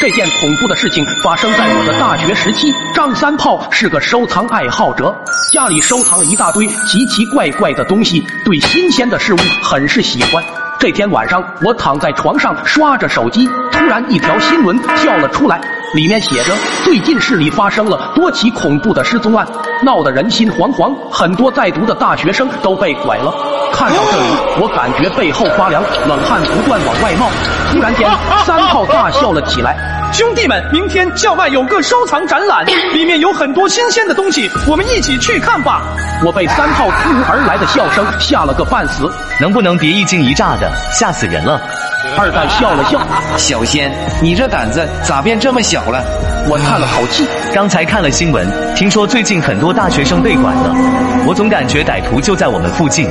这件恐怖的事情发生在我的大学时期。张三炮是个收藏爱好者，家里收藏了一大堆奇奇怪怪的东西，对新鲜的事物很是喜欢。这天晚上，我躺在床上刷着手机，突然一条新闻跳了出来，里面写着最近市里发生了多起恐怖的失踪案，闹得人心惶惶，很多在读的大学生都被拐了。看到这里，我感觉背后发凉，冷汗不断往外冒。突然间，三炮大笑了起来。兄弟们，明天校外有个收藏展览，里面有很多新鲜的东西，我们一起去看吧。我被三炮突如而来的笑声吓了个半死，能不能别一惊一乍的，吓死人了？二蛋笑了笑，小仙，你这胆子咋变这么小了？我叹了口气，刚才看了新闻，听说最近很多大学生被拐了，我总感觉歹徒就在我们附近。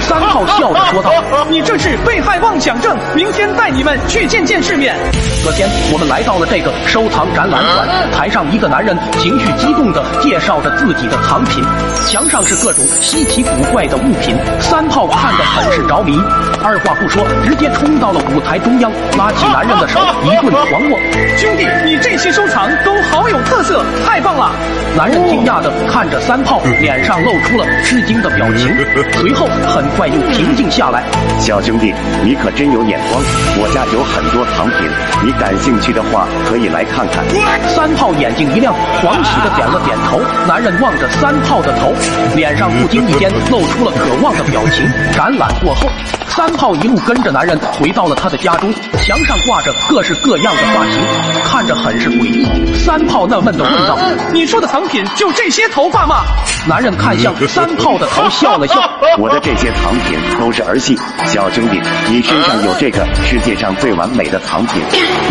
三炮笑着说道：“ 你这是被害妄想症，明天带你们去见见世面。”隔天，我们来到了这个收藏展览馆，台上一个男人情绪激动地介绍着自己的藏品，墙上是各种稀奇古怪的物品。三炮看得很是着迷，二话不说，直接冲到了舞台中央，拉起男人的手，一顿狂握。兄弟，你这些收藏都好有特色，太棒了！男人惊讶地看着三炮，脸上露出了吃惊的表情，随后很快又平静下来。小兄弟，你可真有眼光，我家有很多藏品，你感兴趣的话可以来看看。三炮眼睛一亮，狂喜地点了点头。男人望着三炮的头，脸上不经意间露出了渴望的表情。展览过后。三炮一路跟着男人回到了他的家中，墙上挂着各式各样的发型，看着很是诡异。三炮纳闷的问道：“你说的藏品就这些头发吗？”男人看向三炮的头，笑了笑：“我的这些藏品都是儿戏。小兄弟，你身上有这个世界上最完美的藏品，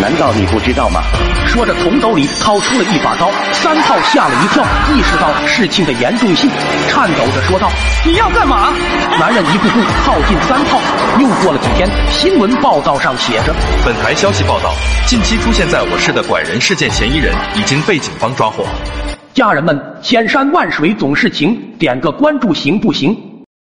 难道你不知道吗？”说着，从兜里掏出了一把刀。三炮吓了一跳，意识到事情的严重性，颤抖着说道：“你要干嘛？”男人一步步靠近三炮。又过了几天，新闻报道上写着：本台消息报道，近期出现在我市的拐人事件嫌疑人已经被警方抓获。家人们，千山万水总是情，点个关注行不行？